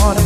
on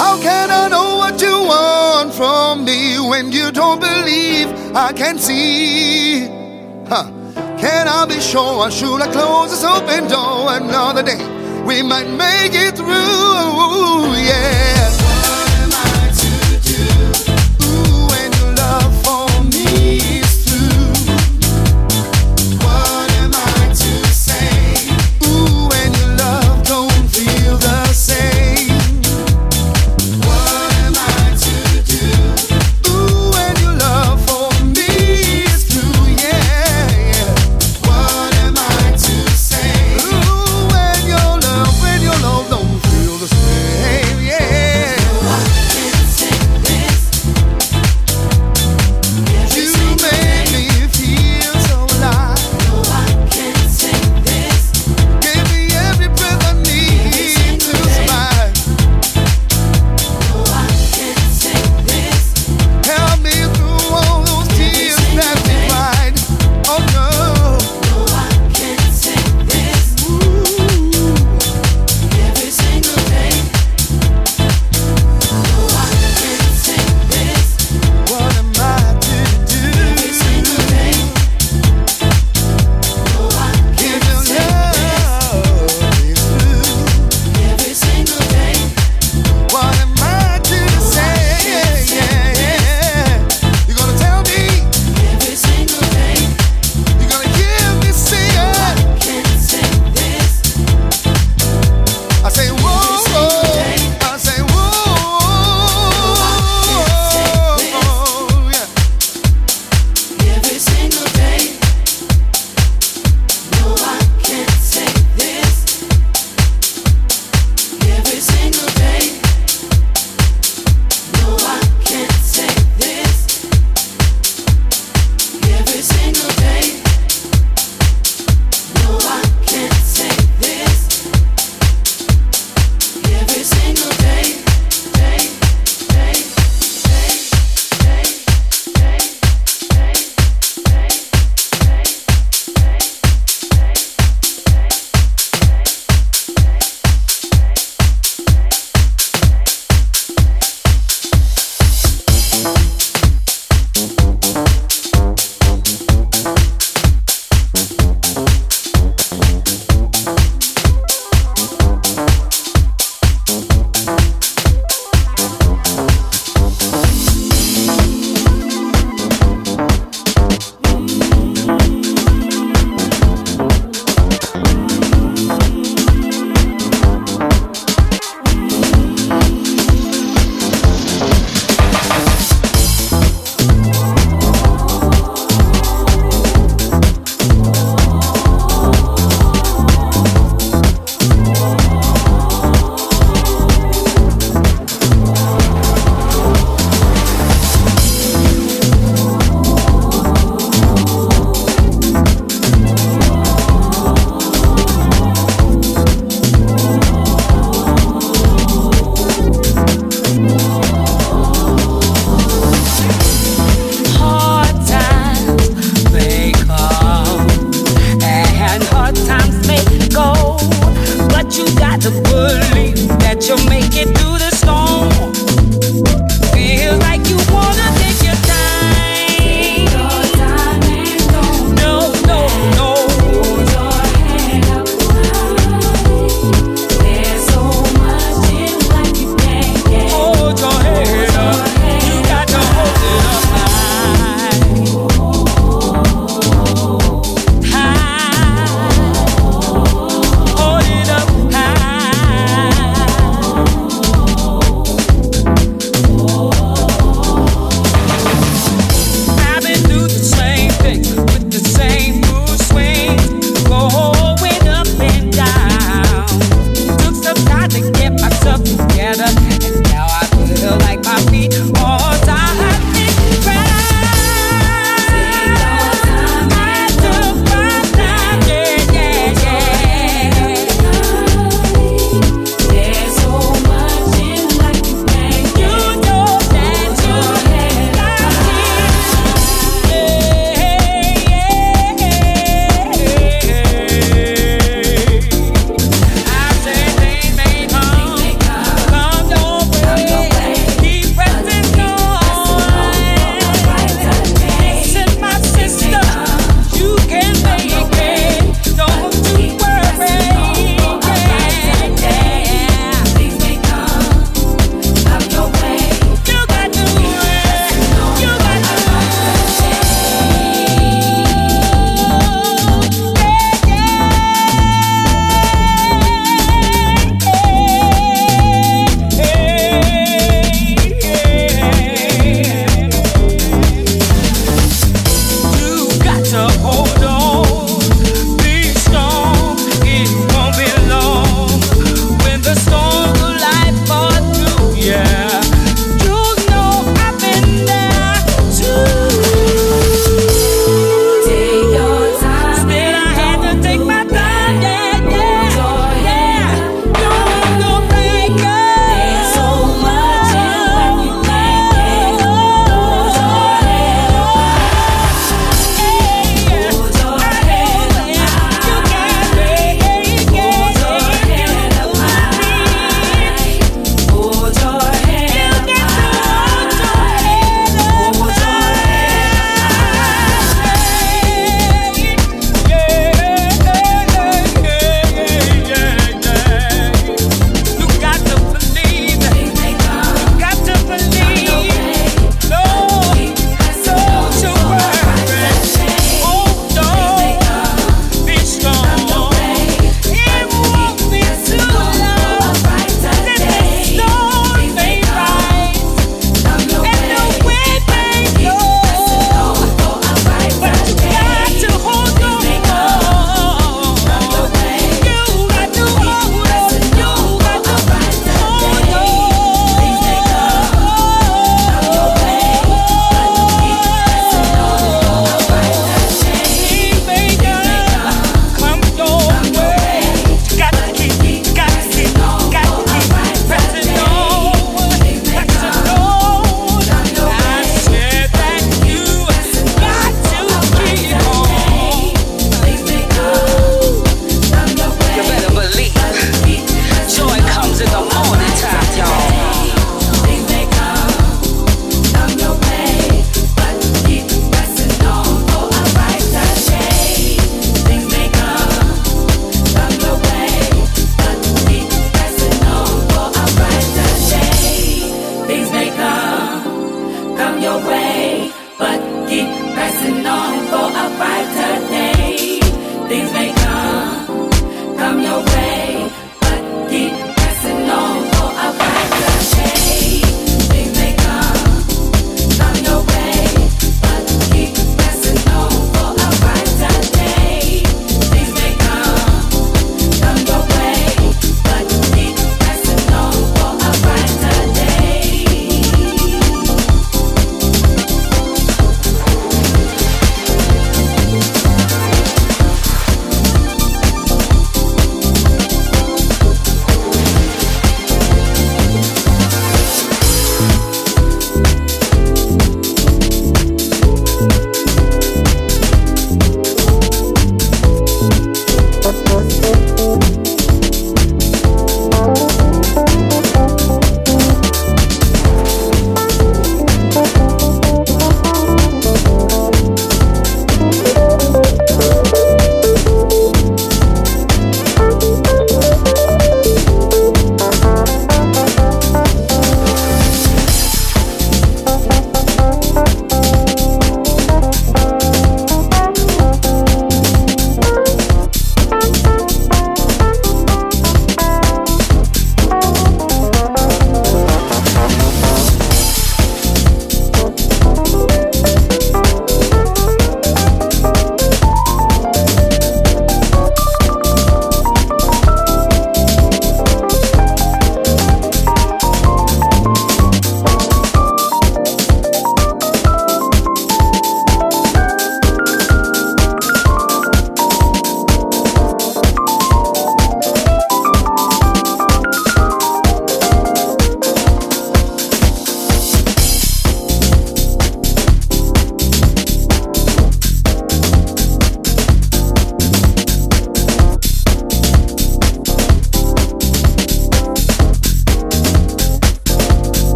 How can I know what you want from me when you don't believe I can see? Huh. Can I be sure or should I close this open door another day? We might make it through, yeah.